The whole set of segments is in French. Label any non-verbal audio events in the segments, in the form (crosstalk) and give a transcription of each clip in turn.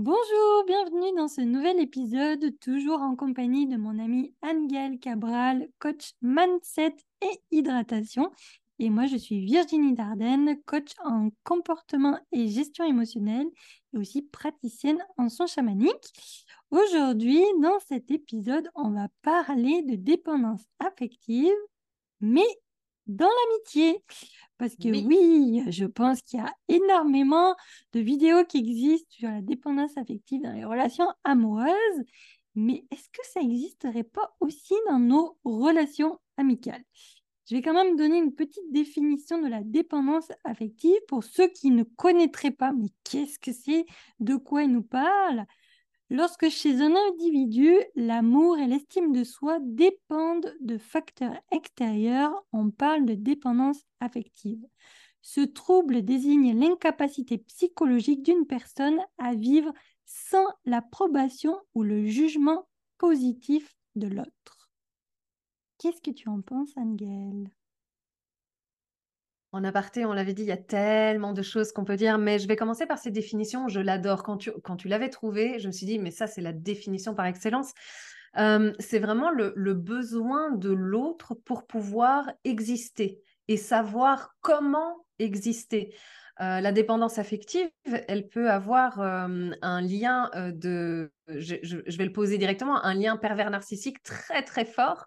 Bonjour, bienvenue dans ce nouvel épisode, toujours en compagnie de mon amie Angèle Cabral, coach mindset et hydratation. Et moi, je suis Virginie Dardenne, coach en comportement et gestion émotionnelle et aussi praticienne en son chamanique. Aujourd'hui, dans cet épisode, on va parler de dépendance affective, mais dans l'amitié. Parce que oui. je pense qu'il y a énormément de vidéos qui existent sur la dépendance affective dans les relations amoureuses, mais est-ce que ça n'existerait pas aussi dans nos relations amicales? Je vais quand même donner une petite définition de la dépendance affective pour ceux qui ne connaîtraient pas, mais qu'est-ce que c'est? De quoi il nous parle? Lorsque chez un individu, l'amour et l'estime de soi dépendent de facteurs extérieurs, on parle de dépendance affective. Ce trouble désigne l'incapacité psychologique d'une personne à vivre sans l'approbation ou le jugement positif de l'autre. Qu'est-ce que tu en penses, Angèle en aparté, on l'avait dit, il y a tellement de choses qu'on peut dire, mais je vais commencer par ces définitions. Je l'adore. Quand tu, quand tu l'avais trouvé, je me suis dit, mais ça, c'est la définition par excellence. Euh, c'est vraiment le, besoin de l'autre pour pouvoir exister et savoir comment exister. Euh, la dépendance affective, elle peut avoir euh, un lien de, je, je, vais le poser directement, un lien pervers narcissique très très fort.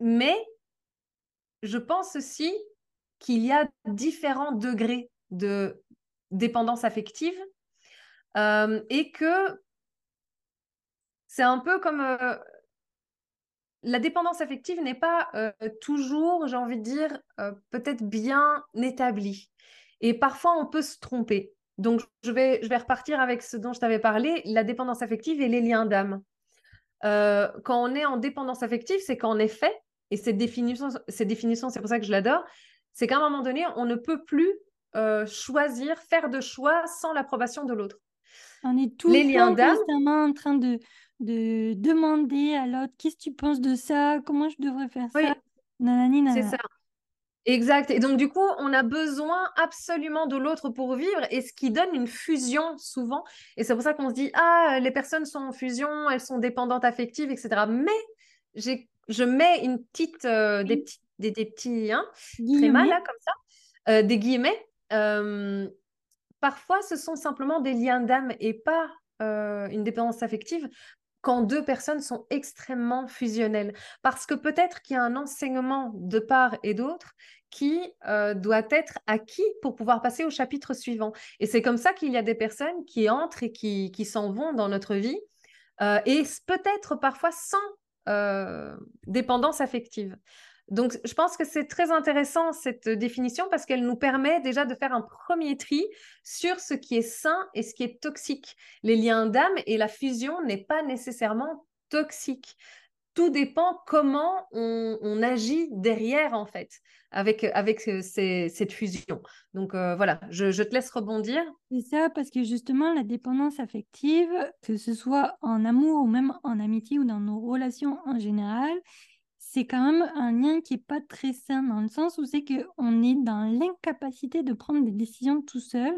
mais je pense aussi qu'il y a différents degrés de dépendance affective euh, et que c'est un peu comme euh, la dépendance affective n'est pas euh, toujours, j'ai envie de dire, peut-être bien établie. Et parfois, on peut se tromper. Donc, je vais, je vais repartir avec ce dont je t'avais parlé, la dépendance affective et les liens d'âme. quand on est en dépendance affective, c'est qu'en effet, et cette définition, cette définition c'est pour ça que je l'adore, c'est qu'à un moment donné, on ne peut plus euh, choisir, faire de choix sans l'approbation de l'autre. On est tout les liens en train de, de demander à l'autre qu'est-ce que tu penses de ça, comment je devrais faire ça? C'est ça. Exact. Et donc, du coup, on a besoin absolument de l'autre pour vivre et ce qui donne une fusion souvent. Et c'est pour ça qu'on se dit, ah, les personnes sont en fusion, elles sont dépendantes affectives, etc. Mais j'ai je mets une petite, euh, des petits, des, petits hein, trémas là, comme ça, euh, des guillemets. Euh, parfois, ce sont simplement des liens d'âme et pas une dépendance affective quand deux personnes sont extrêmement fusionnelles. Parce que peut-être qu'il y a un enseignement de part et d'autre qui doit être acquis pour pouvoir passer au chapitre suivant. Et c'est comme ça qu'il y a des personnes qui entrent et qui, qui s'en vont dans notre vie. et peut-être parfois sans euh, dépendance affective. Donc, je pense que c'est très intéressant cette définition parce qu'elle nous permet déjà de faire un premier tri sur ce qui est sain et ce qui est toxique. Les liens d'âme et la fusion n'est pas nécessairement toxique. Tout dépend comment on, agit derrière, en fait, avec, avec cette fusion. Donc, euh, voilà, je, te laisse rebondir. C'est ça, parce que justement, la dépendance affective, que ce soit en amour ou même en amitié ou dans nos relations en général, c'est quand même un lien qui n'est pas très sain dans le sens où c'est qu'on est dans l'incapacité de prendre des décisions tout seul.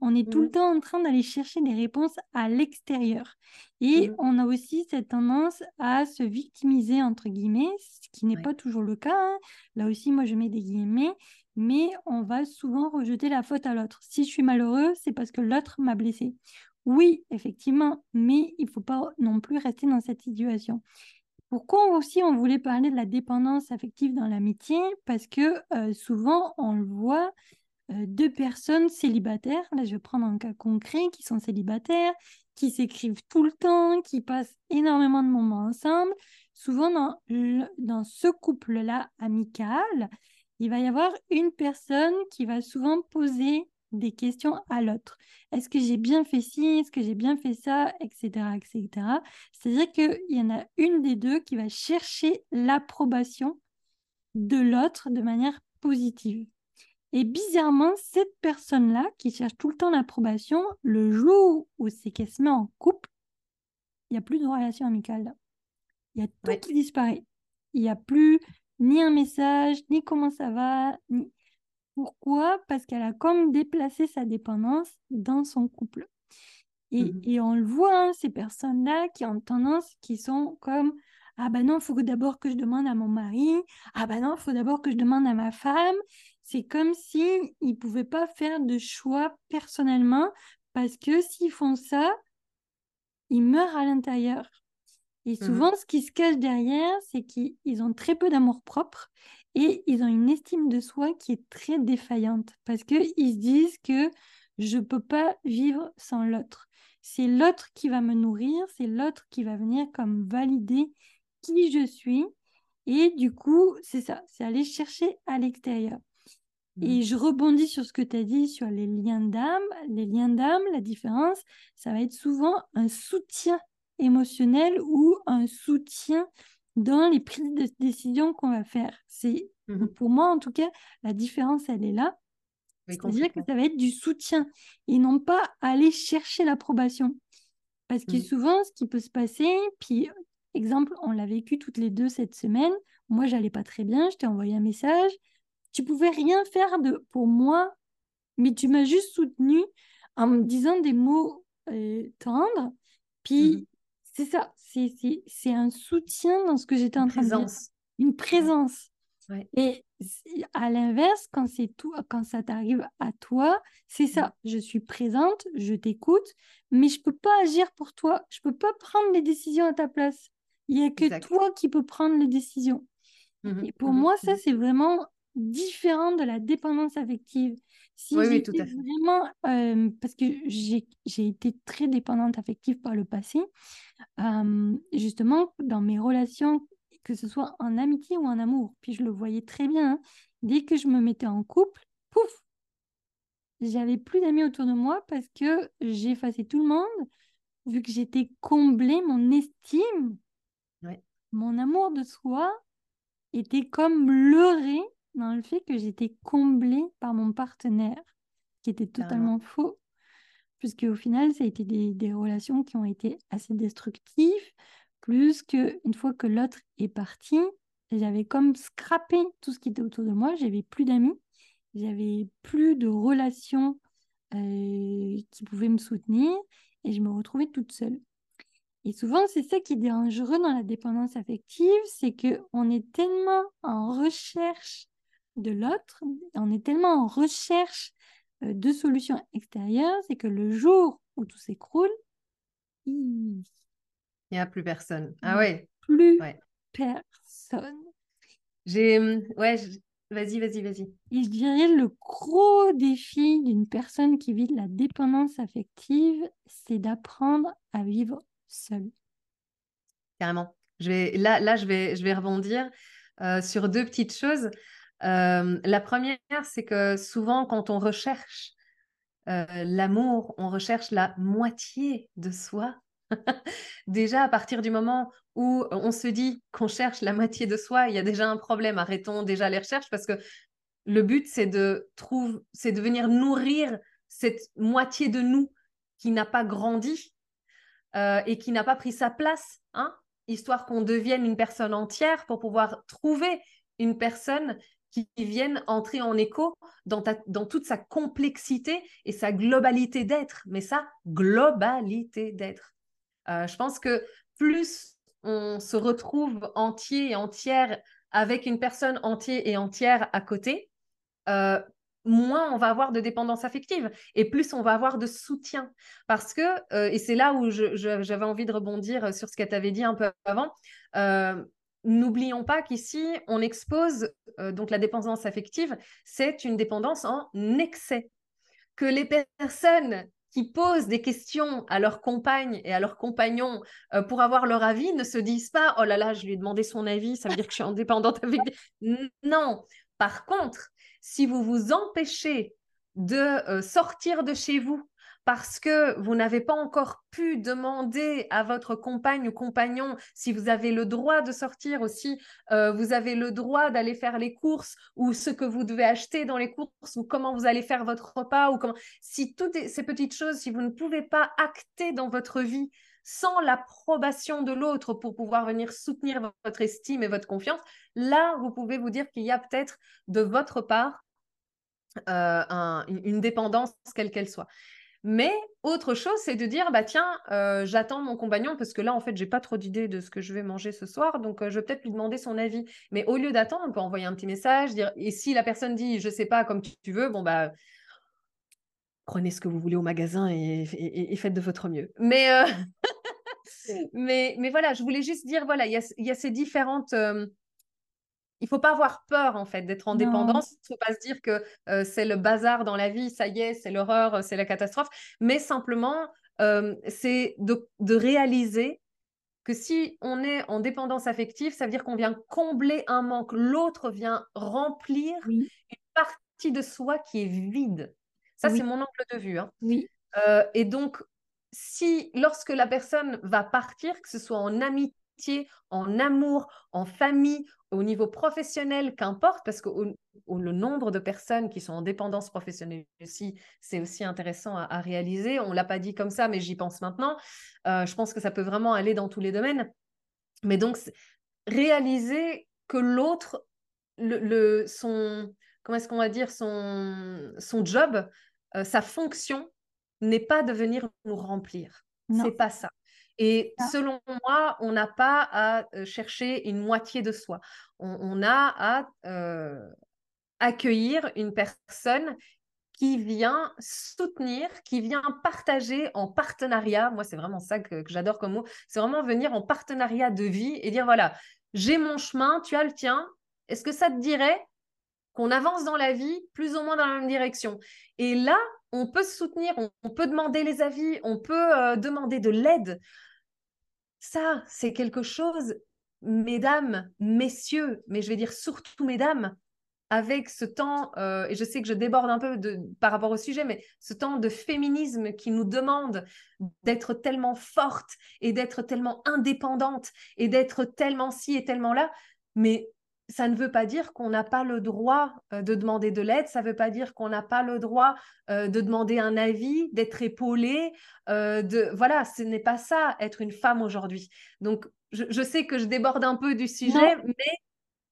On est tout le mmh. temps en train d'aller chercher des réponses à l'extérieur. Et mmh. on a aussi cette tendance à se victimiser, entre guillemets, ce qui n'est pas toujours le cas. Hein. Là aussi, moi, je mets des guillemets, mais on va souvent rejeter la faute à l'autre. Si je suis malheureux, c'est parce que l'autre m'a blessé. Oui, effectivement, mais il ne faut pas non plus rester dans cette situation. Pourquoi aussi on voulait parler de la dépendance affective dans l'amitié? Parce que euh, souvent on le voit, euh, deux personnes célibataires, là je vais prendre un cas concret, qui sont célibataires, qui s'écrivent tout le temps, qui passent énormément de moments ensemble. Souvent dans, dans ce couple-là amical, il va y avoir une personne qui va souvent poser des questions à l'autre. Est-ce que j'ai bien fait ci? Est-ce que j'ai bien fait ça? Etc. etc. C'est-à-dire qu'il y en a une des deux qui va chercher l'approbation de l'autre de manière positive. Et bizarrement, cette personne-là, qui cherche tout le temps l'approbation, le jour où c'est qu'elle se met en couple, il n'y a plus de relation amicale. Il y a tout qui disparaît. Il n'y a plus ni un message, ni comment ça va, ni... Pourquoi? Parce qu'elle a comme déplacé sa dépendance dans son couple. Et, Mmh et on le voit, hein, ces personnes-là qui ont tendance, qui sont comme ah ben non, il faut d'abord que je demande à mon mari. Ah ben non, il faut d'abord que je demande à ma femme. C'est comme si ils pouvaient pas faire de choix personnellement parce que s'ils font ça, ils meurent à l'intérieur. Et Mmh souvent, ce qui se cache derrière, c'est qu'ils ont très peu d'amour propre et ils ont une estime de soi qui est très défaillante parce qu'ils se disent que je ne peux pas vivre sans l'autre. C'est l'autre qui va me nourrir, c'est l'autre qui va venir comme valider qui je suis. Et du coup, c'est ça, c'est aller chercher à l'extérieur. Et Mmh. je rebondis sur ce que tu as dit sur les liens d'âme. Les liens d'âme, la différence, ça va être souvent un soutien émotionnel ou un soutien dans les prises de décision qu'on va faire. C'est Mmh pour moi en tout cas, la différence elle est là. Oui, C'est-à-dire que ça va être du soutien et non pas aller chercher l'approbation. Parce que Mmh. souvent, ce qui peut se passer, puis exemple, on l'a vécu toutes les deux cette semaine. Moi, j'allais pas très bien, je t'ai envoyé un message. Tu pouvais rien faire de pour moi, mais tu m'as juste soutenu en me disant des mots euh, tendres. Puis Mmh c'est ça, c'est c'est- c'est un soutien dans ce que j'étais en train de dire, une présence. Ouais. Et à l'inverse, quand c'est tout, quand ça t'arrive à toi, c'est ça. Je suis présente, je t'écoute, mais je peux pas agir pour toi. Je peux pas prendre les décisions à ta place. Il y a que Exact. toi qui peux prendre les décisions. Mmh Et pour Mmh moi, ça, Mmh c'est vraiment différent de la dépendance affective. Si Oui, oui, tout à fait. vraiment, euh, parce que j'ai été très dépendante affective par le passé, euh, justement, dans mes relations, que ce soit en amitié ou en amour, puis je le voyais très bien, hein, dès que je me mettais en couple, pouf, j'avais plus d'amis autour de moi parce que effacé tout le monde, vu que j'étais comblée, mon estime, Ouais. mon amour de soi était comme leurré dans le fait que j'étais comblée par mon partenaire, qui était totalement faux, puisque au final, ça a été des, des relations qui ont été assez destructives, plus que une fois que l'autre est parti, j'avais comme scrappé tout ce qui était autour de moi, j'avais plus d'amis, j'avais plus de relations euh, qui pouvaient me soutenir, et je me retrouvais toute seule. Et souvent, c'est ça qui est dangereux dans la dépendance affective, c'est que on est tellement en recherche de l'autre, on est tellement en recherche euh, de solutions extérieures, c'est que le jour où tout s'écroule, il n'y a plus personne. Ah ouais. plus Ouais. personne. J'ai. hum, Ouais, je- vas-y, vas-y, vas-y. Et je dirais le gros défi d'une personne qui vit de la dépendance affective, c'est d'apprendre à vivre seule. Carrément. Je vais, là, là je, vais, je vais rebondir euh, sur deux petites choses. Euh, la première, c'est que souvent, quand on recherche euh, l'amour, on recherche la moitié de soi. (laughs) déjà, à partir du moment où on se dit qu'on cherche la moitié de soi, il y a déjà un problème. Arrêtons déjà les recherches parce que le but, c'est de, trouve, c'est de venir nourrir cette moitié de nous qui n'a pas grandi euh, et qui n'a pas pris sa place, hein, histoire qu'on devienne une personne entière pour pouvoir trouver une personne qui vienne entrer en écho dans, ta, dans toute sa complexité et sa globalité d'être, mais sa globalité d'être. Euh, je pense que plus on se retrouve entier et entière avec une personne entière et entière à côté, euh, moins on va avoir de dépendance affective et plus on va avoir de soutien. Parce que, euh, et c'est là où j'avais envie de rebondir sur ce que tu avais dit un peu avant, n'oublions pas qu'ici, on expose, euh, donc la dépendance affective, c'est une dépendance en excès. Que les personnes qui posent des questions à leurs compagnes et à leurs compagnons euh, pour avoir leur avis ne se disent pas oh là là, je lui ai demandé son avis, ça veut dire que je suis indépendante (laughs) avec. Non. Par contre, si vous vous empêchez de euh, sortir de chez vous parce que vous n'avez pas encore pu demander à votre compagne ou compagnon si vous avez le droit de sortir aussi, euh, vous avez le droit d'aller faire les courses ou ce que vous devez acheter dans les courses ou comment vous allez faire votre repas ou si toutes ces petites choses, si vous ne pouvez pas acter dans votre vie sans l'approbation de l'autre pour pouvoir venir soutenir votre estime et votre confiance, là, vous pouvez vous dire qu'il y a peut-être de votre part euh, un, une dépendance, quelle qu'elle soit. Mais autre chose, c'est de dire, bah tiens, euh, j'attends mon compagnon parce que là, en fait, j'ai pas trop d'idées de ce que je vais manger ce soir, donc euh, je vais peut-être lui demander son avis. Mais au lieu d'attendre, on peut envoyer un petit message, dire, et si la personne dit, je sais pas, comme tu, veux, bon bah prenez ce que vous voulez au magasin et, faites de votre mieux. Mais, euh, (laughs) mais, mais voilà, je voulais juste dire, voilà, il y a, ces différentes il faut pas avoir peur en fait d'être en dépendance. Il faut pas se dire que euh, c'est le bazar dans la vie, ça y est, c'est l'horreur, euh, c'est la catastrophe, mais simplement euh, c'est de, réaliser que si on est en dépendance affective, ça veut dire qu'on vient combler un manque, l'autre vient remplir une partie de soi qui est vide. Ça, c'est mon angle de vue. Hein. Oui. et donc, si lorsque la personne va partir, que ce soit en amitié, en amour, en famille au niveau professionnel, qu'importe, parce que le nombre de personnes qui sont en dépendance professionnelle aussi, c'est aussi intéressant à, réaliser. On ne l'a pas dit comme ça, mais j'y pense maintenant. Euh, je pense que ça peut vraiment aller dans tous les domaines. Mais donc, réaliser que l'autre, le, son, comment est-ce qu'on va dire, son, son job, euh, sa fonction n'est pas de venir nous remplir. C'est pas ça. Et ah. selon moi, on n'a pas à euh, chercher une moitié de soi. On, a à euh, accueillir une personne qui vient soutenir, qui vient partager en partenariat. Moi, c'est vraiment ça que, j'adore comme mot. C'est vraiment venir en partenariat de vie et dire, voilà, j'ai mon chemin, tu as le tien. Est-ce que ça te dirait qu'on avance dans la vie plus ou moins dans la même direction? Et là, on peut se soutenir, on, peut demander les avis, on peut euh, demander de l'aide. Ça, c'est quelque chose, mesdames, messieurs, mais je vais dire surtout mesdames, avec ce temps, euh, et je sais que je déborde un peu de, par rapport au sujet, mais ce temps de féminisme qui nous demande d'être tellement forte et d'être tellement indépendante et d'être tellement ci et tellement là, mais ça ne veut pas dire qu'on n'a pas le droit euh, de demander de l'aide, ça ne veut pas dire qu'on n'a pas le droit euh, de demander un avis, d'être épaulé. Euh, de... Voilà, ce n'est pas ça, être une femme aujourd'hui. Donc, je, sais que je déborde un peu du sujet, mais...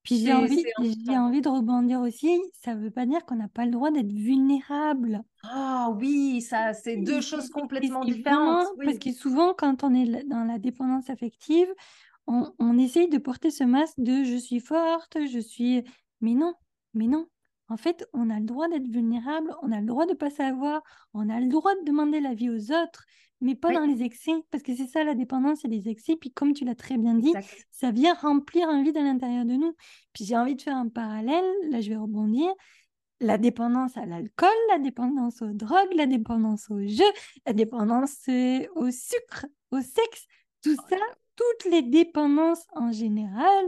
Puis j'ai envie, j'ai envie de rebondir aussi, ça ne veut pas dire qu'on n'a pas le droit d'être vulnérable. Ah oui, ça, c'est deux choses complètement différentes. Parce que souvent, quand on est dans la dépendance affective, on, essaye de porter ce masque de je suis forte, je suis... Mais non, mais non. En fait, on a le droit d'être vulnérable, on a le droit de pas savoir, on a le droit de demander l'avis aux autres, mais pas dans les excès, parce que c'est ça la dépendance, c'est les excès. Puis comme tu l'as très bien dit, ça vient remplir un vide à l'intérieur de nous. Puis j'ai envie de faire un parallèle, là je vais rebondir. La dépendance à l'alcool, la dépendance aux drogues, la dépendance au jeu, la dépendance euh, au sucre, au sexe, tout oh ça, toutes les dépendances en général,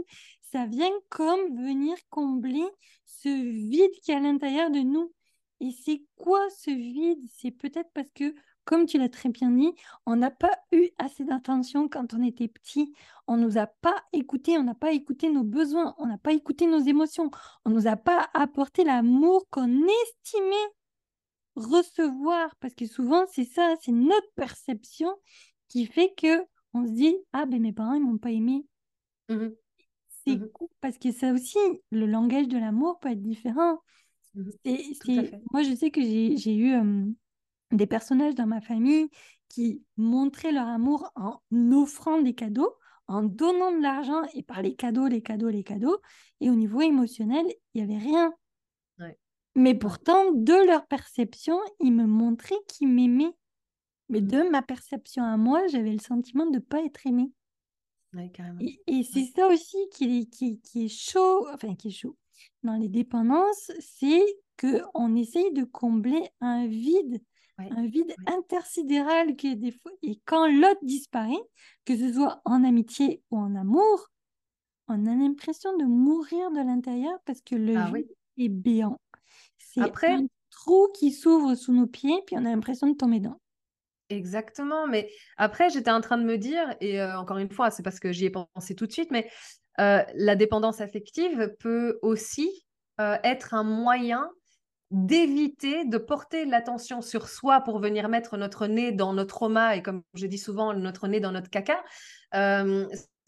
ça vient comme venir combler ce vide qui est à l'intérieur de nous. Et c'est quoi ce vide? C'est peut-être parce que, comme tu l'as très bien dit, on n'a pas eu assez d'attention quand on était petit. On ne nous a pas écouté, on n'a pas écouté nos besoins, on n'a pas écouté nos émotions, on ne nous a pas apporté l'amour qu'on estimait recevoir. Parce que souvent, c'est ça, c'est notre perception qui fait que on se dit ah ben mes parents ils m'ont pas aimé. Mmh c'est mmh cool parce que ça aussi le langage de l'amour peut être différent. Mmh moi je sais que j'ai eu des personnages dans ma famille qui montraient leur amour en offrant des cadeaux en donnant de l'argent et par les cadeaux les cadeaux les cadeaux. Et au niveau émotionnel il y avait rien. Mais pourtant de leur perception ils me montraient qu'ils m'aimaient mais de ma perception à moi, j'avais le sentiment de ne pas être aimée. Et, c'est ça aussi qui est, qui, est chaud, enfin qui est chaud. Dans les dépendances, c'est qu'on essaye de combler un vide, un vide intersidéral qui est des fois. Et quand l'autre disparaît, que ce soit en amitié ou en amour, on a l'impression de mourir de l'intérieur parce que le ah vide est béant. C'est un trou qui s'ouvre sous nos pieds, puis on a l'impression de tomber dedans. Exactement, mais après, j'étais en train de me dire, et euh, encore une fois, c'est parce que j'y ai pensé tout de suite, mais euh, la dépendance affective peut aussi euh, être un moyen d'éviter de porter l'attention sur soi pour venir mettre notre nez dans notre trauma et comme je dis souvent, notre nez dans notre caca.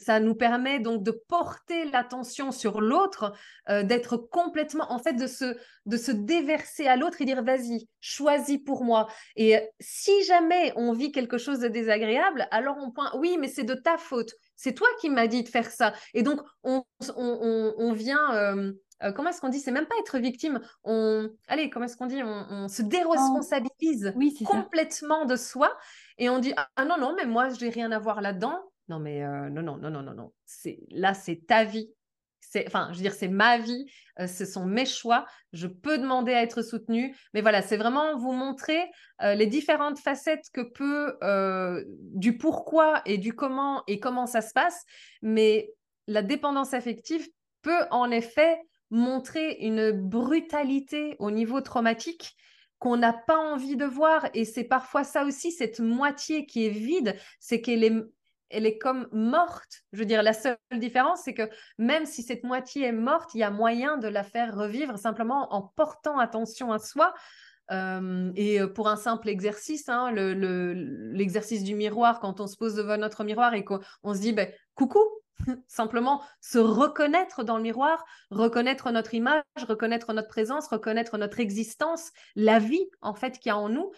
Ça nous permet donc de porter l'attention sur l'autre, euh, d'être complètement, en fait, de se, de se déverser à l'autre et dire vas-y, choisis pour moi. Et si jamais on vit quelque chose de désagréable, alors on point oui, mais c'est de ta faute. C'est toi qui m'as dit de faire ça. Et donc, on, on, vient. Euh, euh, comment est-ce qu'on dit? C'est même pas être victime. On, allez, comment est-ce qu'on dit? On, se déresponsabilise complètement de soi et on dit ah non non mais moi je n'ai rien à voir là-dedans. Non mais euh, non non non non non non. Là c'est ta vie. Enfin je veux dire c'est ma vie. ce sont mes choix. Je peux demander à être soutenue. Mais voilà c'est vraiment vous montrer les différentes facettes que peut du pourquoi et du comment et comment ça se passe. Mais la dépendance affective peut en effet montrer une brutalité au niveau traumatique qu'on n'a pas envie de voir. Et c'est parfois ça aussi, cette moitié qui est vide, c'est qu'elle est, elle est comme morte. Je veux dire, la seule différence, c'est que même si cette moitié est morte, il y a moyen de la faire revivre simplement en portant attention à soi. Euh, et pour un simple exercice, hein, l'exercice du miroir, quand on se pose devant notre miroir et qu'on se dit, ben, coucou, (laughs) Simplement se reconnaître dans le miroir, reconnaître notre image, reconnaître notre présence, reconnaître notre existence, la vie en fait qu'il y a en nous.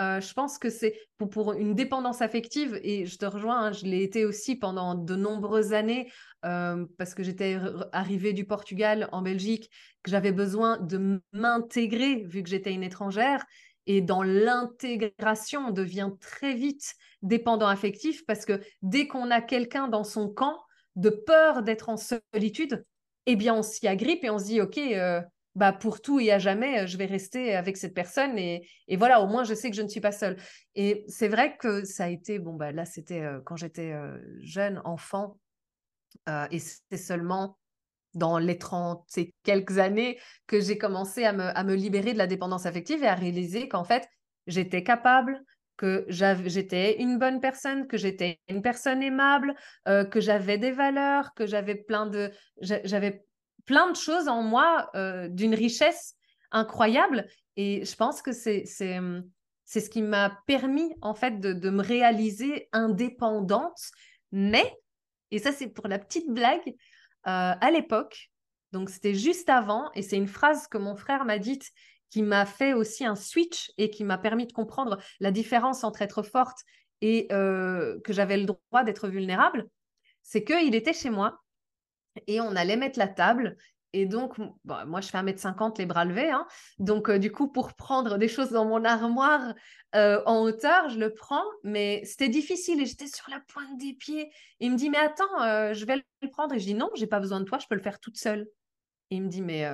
Euh, je pense que c'est pour, une dépendance affective, et je te rejoins, hein, je l'ai été aussi pendant de nombreuses années, euh, parce que j'étais arrivée du Portugal en Belgique, que j'avais besoin de m'intégrer vu que j'étais une étrangère. Et dans l'intégration, on devient très vite dépendant affectif parce que dès qu'on a quelqu'un dans son camp, de peur d'être en solitude, eh bien, on s'y agrippe et on se dit, OK, euh, bah, pour tout et à jamais, je vais rester avec cette personne et, voilà, au moins, je sais que je ne suis pas seule. Et c'est vrai que ça a été, bon, bah, là, c'était euh, quand j'étais euh, jeune, enfant, et c'est seulement dans les 30 et quelques années que j'ai commencé à me, à me libérer de la dépendance affective et à réaliser qu'en fait, j'étais capable que j'étais une bonne personne, que j'étais une personne aimable, euh, que j'avais des valeurs, que j'avais plein de j'avais plein de choses en moi euh, d'une richesse incroyable. Et je pense que hum, c'est ce qui m'a permis en fait de, de, me réaliser indépendante. Mais et ça c'est pour la petite blague euh, à l'époque donc c'était juste avant et c'est une phrase que mon frère m'a dite qui m'a fait aussi un switch et qui m'a permis de comprendre la différence entre être forte et euh, que j'avais le droit d'être vulnérable, c'est qu'il était chez moi et on allait mettre la table. Et donc, moi, je fais 1m50 les bras levés. Hein. donc, euh, du coup, pour prendre des choses dans mon armoire euh, en hauteur, je le prends. Mais c'était difficile et j'étais sur la pointe des pieds. Il me dit, mais attends, je vais le prendre. Et je dis, non, j'ai pas besoin de toi, je peux le faire toute seule. Il me dit, mais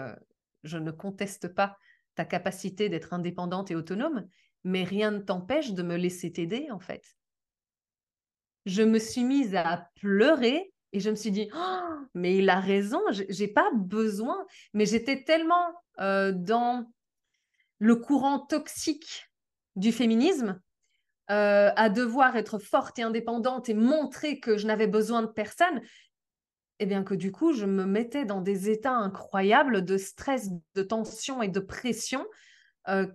je ne conteste pas ta capacité d'être indépendante et autonome, mais rien ne t'empêche de me laisser t'aider, en fait. Je me suis mise à pleurer et je me suis dit, oh, mais il a raison, j'ai pas besoin. Mais j'étais tellement dans le courant toxique du féminisme, à devoir être forte et indépendante et montrer que je n'avais besoin de personne, et eh bien que du coup, je me mettais dans des états incroyables de stress, de tension et de pression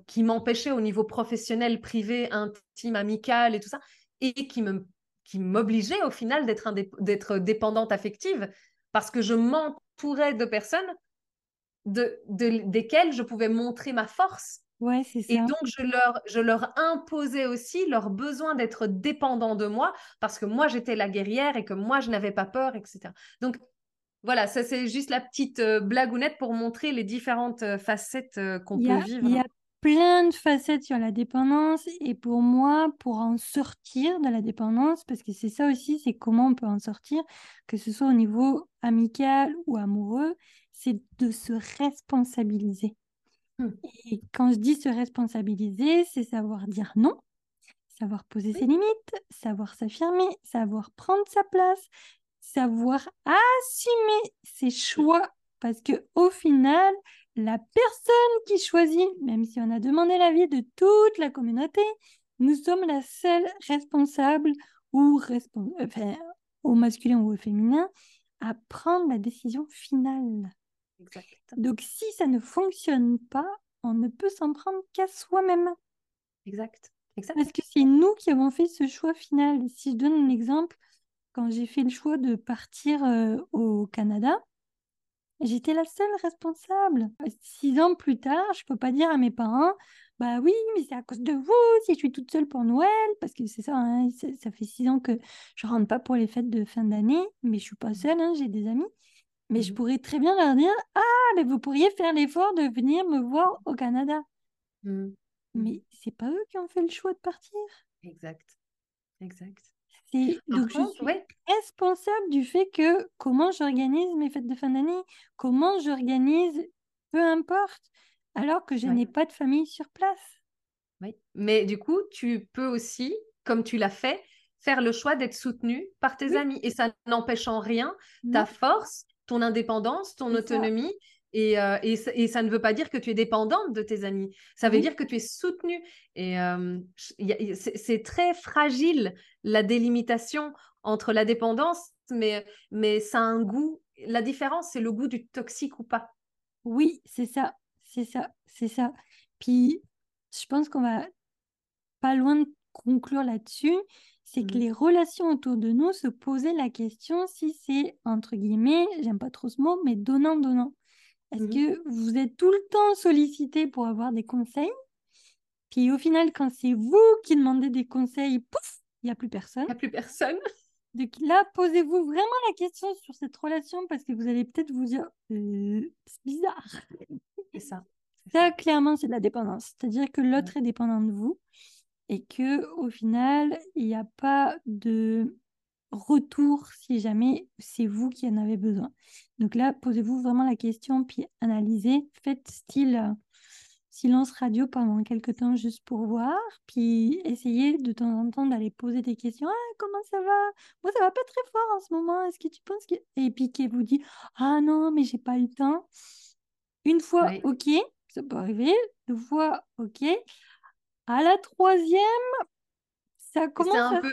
qui m'empêchaient au niveau professionnel, privé, intime, amical et tout ça, et qui me qui m'obligeaient au final d'être d'être dépendante affective parce que je m'entourais de personnes de, desquelles je pouvais montrer ma force. Ouais, c'est Et donc, je leur, je leur imposais aussi leur besoin d'être dépendant de moi parce que moi, j'étais la guerrière et que moi, je n'avais pas peur, etc. Donc, voilà, ça, c'est juste la petite euh, blagounette pour montrer les différentes euh, facettes euh, qu'on peut vivre. Il y a plein de facettes sur la dépendance et pour moi, pour en sortir de la dépendance, parce que c'est ça aussi, c'est comment on peut en sortir, que ce soit au niveau amical ou amoureux, c'est de se responsabiliser. Mmh. Et quand je dis se responsabiliser, c'est savoir dire non, savoir poser ses limites, savoir s'affirmer, savoir prendre sa place, savoir assumer ses choix. Parce que au final, la personne qui choisit, même si on a demandé l'avis de toute la communauté, nous sommes la seule responsable ou enfin, au masculin ou au féminin à prendre la décision finale. Donc, si ça ne fonctionne pas, on ne peut s'en prendre qu'à soi-même. Exact. Parce que c'est nous qui avons fait ce choix final. Si je donne un exemple, quand j'ai fait le choix de partir euh, au Canada, j'étais la seule responsable. Six ans plus tard, je peux pas dire à mes parents, bah oui, mais c'est à cause de vous si je suis toute seule pour Noël, parce que c'est ça, hein, ça fait six ans que je rentre pas pour les fêtes de fin d'année, mais je suis pas seule, hein, j'ai des amis. Mais je Mhm. pourrais très bien leur dire, ah, mais vous pourriez faire l'effort de venir me voir au Canada. Mhm. Mais c'est pas eux qui ont fait le choix de partir. Exact. Exact. C'est donc je suis ouais. responsable du fait que comment j'organise mes fêtes de fin d'année, comment j'organise, peu importe, alors que je Ouais. n'ai pas de famille sur place. Oui. Mais du coup, tu peux aussi, comme tu l'as fait, faire le choix d'être soutenu par tes Oui. amis. Et ça n'empêche en rien ta force, ton indépendance, ton autonomie. Et, euh, et, ça- et ça ne veut pas dire que tu es dépendante de tes amis. Ça veut Oui. dire que tu es soutenue. Et euh, c'est très fragile, la délimitation entre la dépendance, mais, mais ça a un goût. La différence, c'est le goût du toxique ou pas. Oui, c'est ça, c'est ça, c'est ça. Puis, je pense qu'on va pas loin de conclure là-dessus, c'est que Mhm. les relations autour de nous se posaient la question si c'est, entre guillemets, j'aime pas trop ce mot, mais donnant-donnant. Est-ce Mhm. que vous êtes tout le temps sollicité pour avoir des conseils? Puis au final, quand c'est vous qui demandez des conseils, pouf, il n'y a plus personne. Il n'y a plus personne. Donc là, posez-vous vraiment la question sur cette relation parce que vous allez peut-être vous dire, Euh, c'est bizarre. C'est ça. Ça, clairement, c'est de la dépendance. C'est-à-dire que Ouais. l'autre est dépendant de vous et que au final, il n'y a pas de retour si jamais c'est vous qui en avez besoin. Donc là, posez-vous vraiment la question, puis analysez. Faites style euh, silence radio pendant quelques temps juste pour voir, puis essayez de temps en temps d'aller poser des questions. Ah, comment ça va? Moi, ça va pas très fort en ce moment. Est-ce que tu penses que... Et puis qui vous dit, ah non, mais j'ai pas le temps. Une fois, Oui. ok, ça peut arriver. Deux fois, ok. À la troisième, ça commence à peu-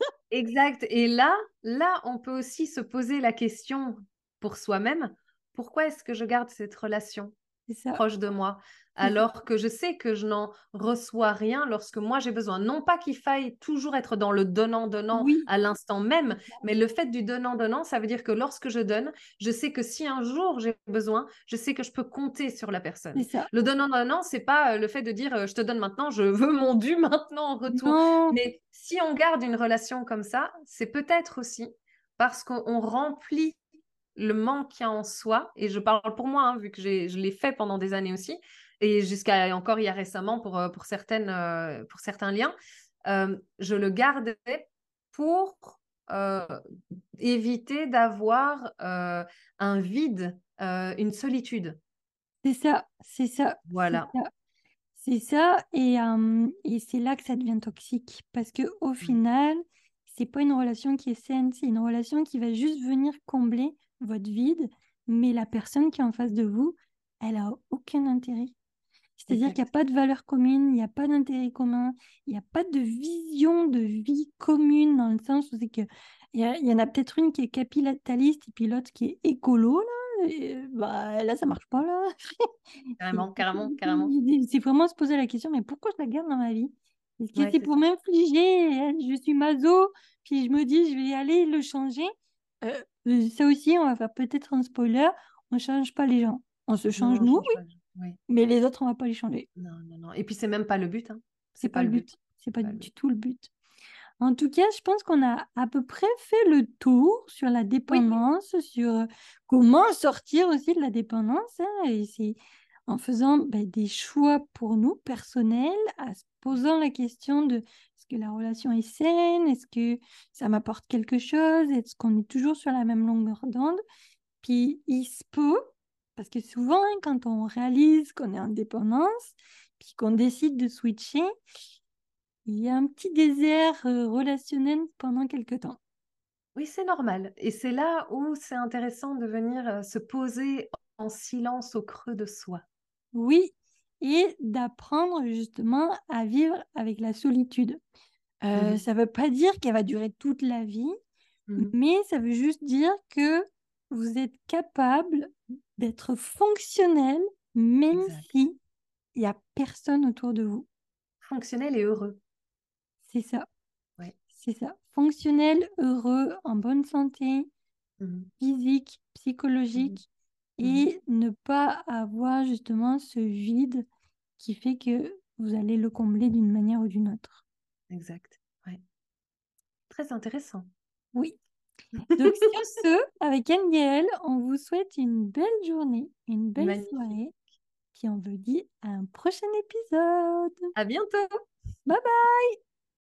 (laughs) Exact. Et là, là, on peut aussi se poser la question pour soi-même, pourquoi est-ce que je garde cette relation? Ça. proche de moi ça. alors que je sais que je n'en reçois rien lorsque moi j'ai besoin. Non pas qu'il faille toujours être dans le donnant-donnant Oui. à l'instant même, mais le fait du donnant-donnant, ça veut dire que lorsque je donne, je sais que si un jour j'ai besoin, je sais que je peux compter sur la personne. Ça. Le donnant-donnant, c'est pas euh, le fait de dire euh, je te donne maintenant, je veux mon dû (laughs) maintenant en retour. Non. Mais si on garde une relation comme ça, c'est peut-être aussi parce qu'on on remplit le manque qu'il y a en soi, et je parle pour moi, hein, vu que je l'ai fait pendant des années aussi, et jusqu'à encore il y a récemment pour, euh, pour, certaines, euh, pour certains liens, euh, je le gardais pour euh, éviter d'avoir euh, un vide, une solitude. C'est ça. C'est ça. Voilà. C'est ça. Et, et c'est là que ça devient toxique. Parce que au final, c'est pas une relation qui est saine, c'est une relation qui va juste venir combler votre vide, mais la personne qui est en face de vous, elle a aucun intérêt. C'est-à-dire qu'il n'y a pas de valeur commune, il n'y a pas d'intérêt commun, il n'y a pas de vision de vie commune dans le sens où c'est que il y, en a peut-être une qui est capitaliste et puis l'autre qui est écolo là. Et, bah là ça marche pas là. (laughs) Carrément, carrément, carrément. C'est vraiment se poser la question, mais pourquoi je la garde dans ma vie? Est-ce que Ouais, c'est pour m'infliger hein, Je suis maso, puis je me dis, je vais aller le changer. Euh, ça aussi, on va faire peut-être un spoiler. On change pas les gens. On se change Non, nous, change oui, mais les autres, on va pas les changer. Non, non, non. Et puis, c'est même pas le but. Hein. C'est pas le but. C'est pas du tout le but. En tout cas, je pense qu'on a à peu près fait le tour sur la dépendance, sur euh, comment sortir aussi de la dépendance. hein, et c'est en faisant ben, des choix pour nous personnels, à se posant la question de est-ce que la relation est saine, est-ce que ça m'apporte quelque chose, est-ce qu'on est toujours sur la même longueur d'onde? Puis il se peut, parce que souvent, hein, quand on réalise qu'on est en dépendance, puis qu'on décide de switcher, il y a un petit désert euh, relationnel pendant quelque temps. Oui, c'est normal. Et c'est là où c'est intéressant de venir euh, se poser en silence au creux de soi. Oui, et d'apprendre justement à vivre avec la solitude. Euh. Ça ne veut pas dire qu'elle va durer toute la vie, Mhm. mais ça veut juste dire que vous êtes capable d'être fonctionnel même Exact. si il n'y a personne autour de vous. Fonctionnel et heureux. C'est ça. Ouais. C'est ça. fonctionnel, heureux, en bonne santé, Mmh. physique, psychologique, Mmh. et ne pas avoir justement ce vide qui fait que vous allez le combler d'une manière ou d'une autre. Exact. Ouais. Très intéressant. Oui. Donc (laughs) sur ce, avec NGL, on vous souhaite une belle journée, une belle Magnifique. soirée, puis on vous dit à un prochain épisode. À bientôt. Bye bye